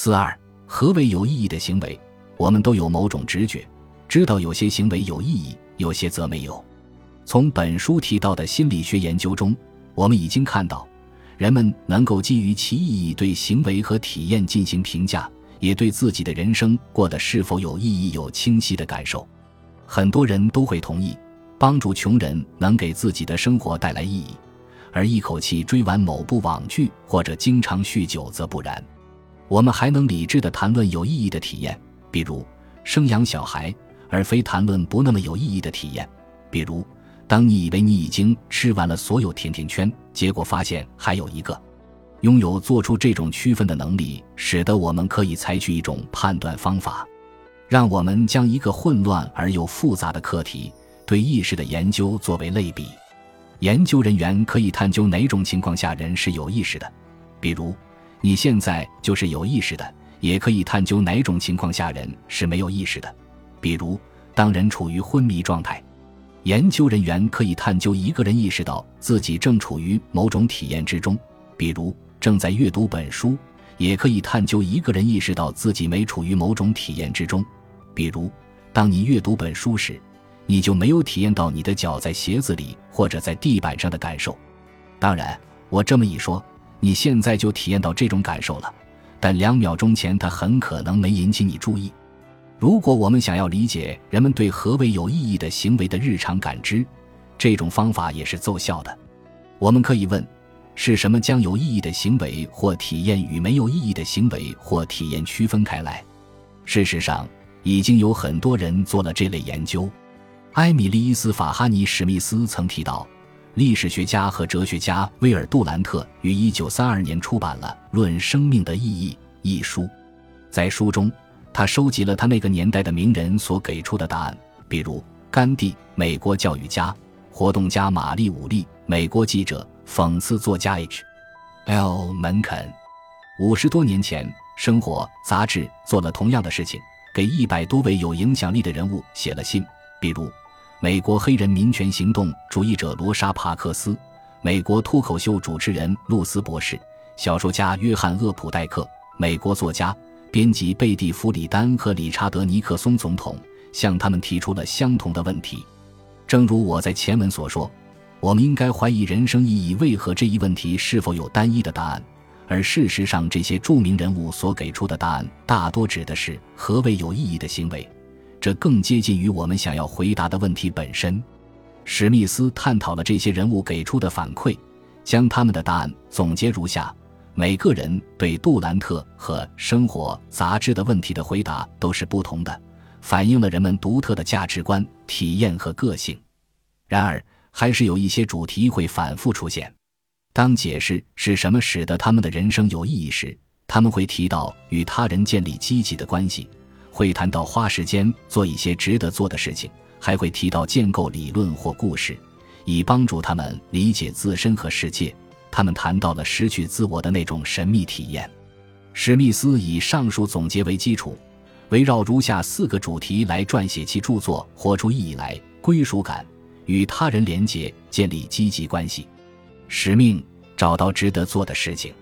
四二，何为有意义的行为？我们都有某种直觉，知道有些行为有意义，有些则没有。从本书提到的心理学研究中，我们已经看到，人们能够基于其意义对行为和体验进行评价，也对自己的人生过得是否有意义有清晰的感受。很多人都会同意，帮助穷人能给自己的生活带来意义，而一口气追完某部网剧或者经常酗酒则不然。我们还能理智地谈论有意义的体验，比如生养小孩，而非谈论不那么有意义的体验，比如。当你以为你已经吃完了所有甜甜圈，结果发现还有一个。拥有做出这种区分的能力，使得我们可以采取一种判断方法，让我们将一个混乱而又复杂的课题——对意识的研究作为类比。研究人员可以探究哪种情况下人是有意识的，比如你现在就是有意识的；也可以探究哪种情况下人是没有意识的，比如当人处于昏迷状态。研究人员可以探究一个人意识到自己正处于某种体验之中，比如正在阅读本书；也可以探究一个人意识到自己没处于某种体验之中，比如当你阅读本书时，你就没有体验到你的脚在鞋子里或者在地板上的感受。当然，我这么一说，你现在就体验到这种感受了，但两秒钟前它很可能没引起你注意。如果我们想要理解人们对何为有意义的行为的日常感知，这种方法也是奏效的。我们可以问：是什么将有意义的行为或体验与没有意义的行为或体验区分开来？事实上，已经有很多人做了这类研究。埃米莉斯·法哈尼·史密斯曾提到，历史学家和哲学家威尔·杜兰特于1932年出版了《论生命的意义》一书，在书中。他收集了他那个年代的名人所给出的答案，比如甘地、美国教育家、活动家玛丽·武利、美国记者、讽刺作家 H.L. 门肯。五十多年前，《生活》杂志做了同样的事情，给一百多位有影响力的人物写了信，比如美国黑人民权行动主义者罗莎·帕克斯、美国脱口秀主持人露丝博士、小说家约翰·厄普代克、美国作家。编辑贝蒂·弗里丹和理查德·尼克松总统向他们提出了相同的问题。正如我在前文所说，我们应该怀疑人生意义为何这一问题是否有单一的答案，而事实上，这些著名人物所给出的答案大多指的是何为有意义的行为，这更接近于我们想要回答的问题本身。史密斯探讨了这些人物给出的反馈，将他们的答案总结如下。每个人对杜兰特和《生活》杂志的问题的回答都是不同的，反映了人们独特的价值观、体验和个性。然而，还是有一些主题会反复出现。当解释是什么使得他们的人生有意义时，他们会提到与他人建立积极的关系，会谈到花时间做一些值得做的事情，还会提到建构理论或故事，以帮助他们理解自身和世界。他们谈到了失去自我的那种神秘体验。史密斯以上述总结为基础，围绕如下四个主题来撰写其著作：活出意义来、归属感、与他人连结、建立积极关系、使命、找到值得做的事情、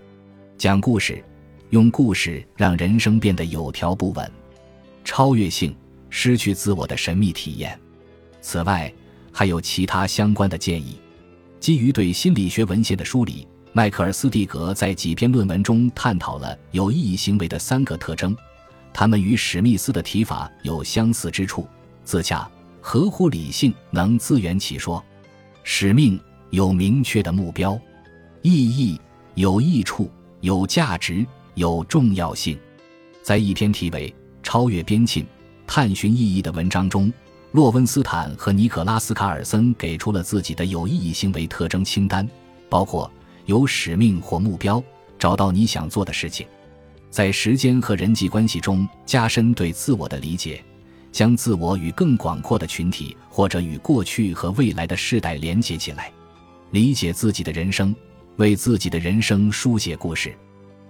讲故事、用故事让人生变得有条不紊、超越性、失去自我的神秘体验。此外，还有其他相关的建议。基于对心理学文献的梳理，迈克尔斯蒂格在几篇论文中探讨了有意义行为的三个特征，它们与史密斯的提法有相似之处：自洽、合乎理性、能自圆其说；使命有明确的目标；意义有益处、有价值、有重要性。在一篇题为《超越边沁：探寻意义》的文章中。洛温斯坦和尼可拉斯·卡尔森给出了自己的有意义行为特征清单，包括有使命或目标，找到你想做的事情，在时间和人际关系中加深对自我的理解，将自我与更广阔的群体或者与过去和未来的世代连接起来，理解自己的人生，为自己的人生书写故事。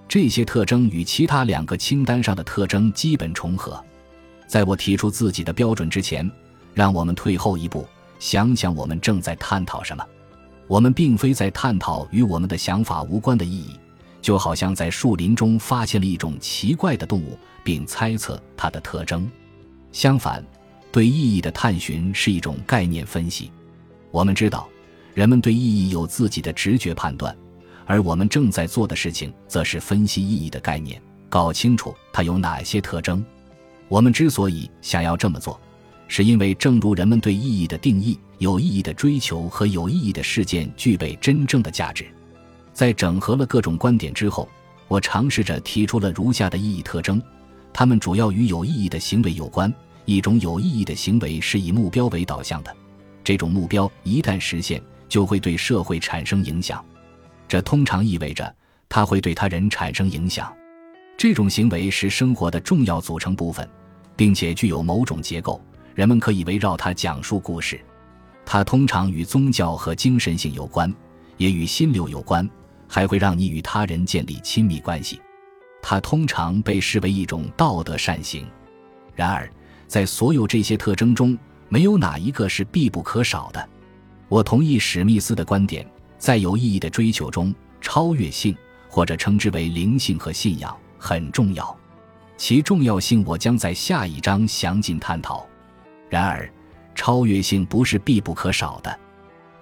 这些特征与其他两个清单上的特征基本重合。在我提出自己的标准之前。让我们退后一步，想想我们正在探讨什么。我们并非在探讨与我们的想法无关的意义，就好像在树林中发现了一种奇怪的动物，并猜测它的特征。相反，对意义的探寻是一种概念分析。我们知道，人们对意义有自己的直觉判断，而我们正在做的事情，则是分析意义的概念，搞清楚它有哪些特征。我们之所以想要这么做，是因为正如人们对意义的定义，有意义的追求和有意义的事件具备真正的价值。在整合了各种观点之后，我尝试着提出了如下的意义特征：它们主要与有意义的行为有关。一种有意义的行为是以目标为导向的。这种目标一旦实现，就会对社会产生影响。这通常意味着它会对他人产生影响。这种行为是生活的重要组成部分，并且具有某种结构，人们可以围绕它讲述故事。它通常与宗教和精神性有关，也与心流有关，还会让你与他人建立亲密关系。它通常被视为一种道德善行。然而，在所有这些特征中，没有哪一个是必不可少的。我同意史密斯的观点，在有意义的追求中，超越性或者称之为灵性和信仰很重要。其重要性我将在下一章详尽探讨。然而，超越性不是必不可少的。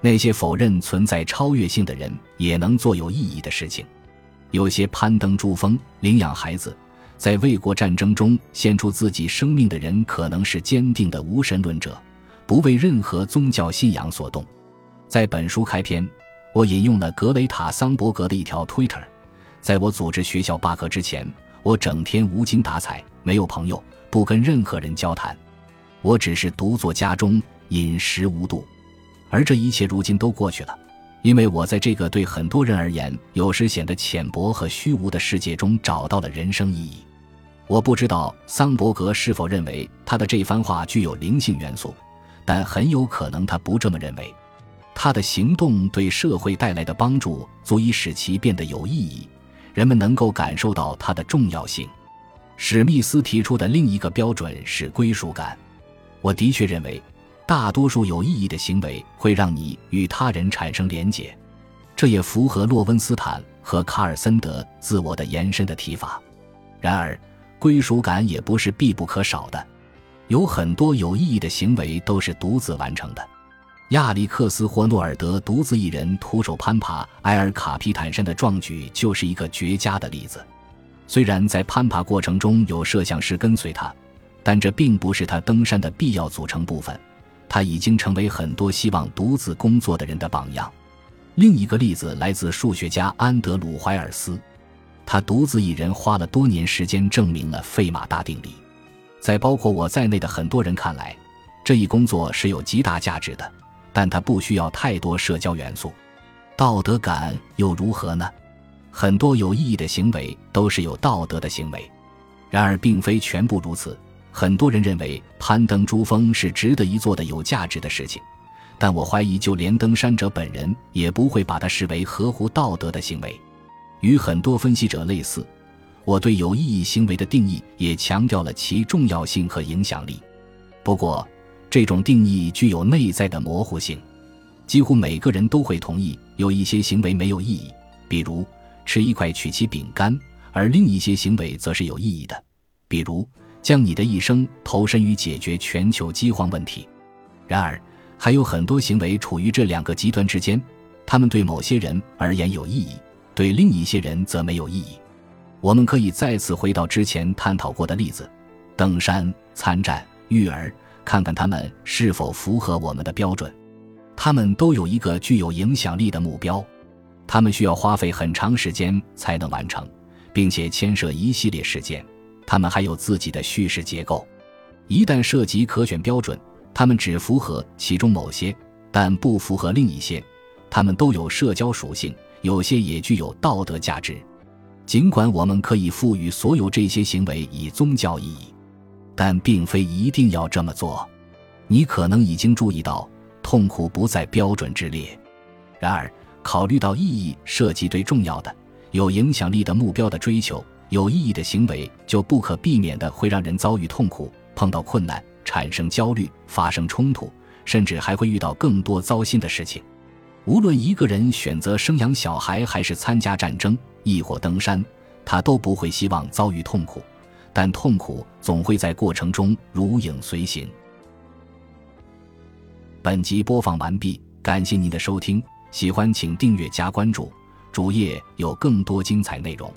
那些否认存在超越性的人也能做有意义的事情。有些攀登珠峰、领养孩子。在卫国战争中献出自己生命的人，可能是坚定的无神论者，不为任何宗教信仰所动。在本书开篇，我引用了格雷塔·桑伯格的一条 Twitter：“ 在我组织学校罢课之前，我整天无精打采，没有朋友，不跟任何人交谈，我只是独坐家中，饮食无度。而这一切如今都过去了。”因为我在这个对很多人而言有时显得浅薄和虚无的世界中找到了人生意义。我不知道桑伯格是否认为他的这番话具有灵性元素，但很有可能他不这么认为。他的行动对社会带来的帮助足以使其变得有意义，人们能够感受到它的重要性。史密斯提出的另一个标准是归属感。我的确认为。大多数有意义的行为会让你与他人产生连结，这也符合洛温斯坦和卡尔森德自我的延伸的提法。然而，归属感也不是必不可少的。有很多有意义的行为都是独自完成的。亚历克斯·霍诺尔德独自一人徒手攀爬埃尔卡皮坦山的壮举就是一个绝佳的例子。虽然在攀爬过程中有摄像师跟随他，但这并不是他登山的必要组成部分。他已经成为很多希望独自工作的人的榜样。另一个例子来自数学家安德鲁·怀尔斯，他独自一人花了多年时间证明了费马大定理。在包括我在内的很多人看来，这一工作是有极大价值的，但它不需要太多社交元素。道德感又如何呢？很多有意义的行为都是有道德的行为，然而并非全部如此。很多人认为攀登珠峰是值得一做的有价值的事情，但我怀疑，就连登山者本人也不会把它视为合乎道德的行为。与很多分析者类似，我对有意义行为的定义也强调了其重要性和影响力。不过，这种定义具有内在的模糊性。几乎每个人都会同意有一些行为没有意义，比如吃一块曲奇饼干，而另一些行为则是有意义的，比如。将你的一生投身于解决全球饥荒问题，然而还有很多行为处于这两个极端之间，他们对某些人而言有意义，对另一些人则没有意义。我们可以再次回到之前探讨过的例子：登山、参战、育儿，看看他们是否符合我们的标准。他们都有一个具有影响力的目标，他们需要花费很长时间才能完成，并且牵涉一系列事件。他们还有自己的叙事结构，一旦涉及可选标准，他们只符合其中某些，但不符合另一些。他们都有社交属性，有些也具有道德价值。尽管我们可以赋予所有这些行为以宗教意义，但并非一定要这么做。你可能已经注意到，痛苦不在标准之列。然而，考虑到意义涉及对重要的、有影响力的目标的追求。有意义的行为就不可避免的会让人遭遇痛苦、碰到困难、产生焦虑、发生冲突，甚至还会遇到更多糟心的事情。无论一个人选择生养小孩，还是参加战争，亦或登山，他都不会希望遭遇痛苦，但痛苦总会在过程中如影随形。本集播放完毕，感谢您的收听，喜欢请订阅加关注，主页有更多精彩内容。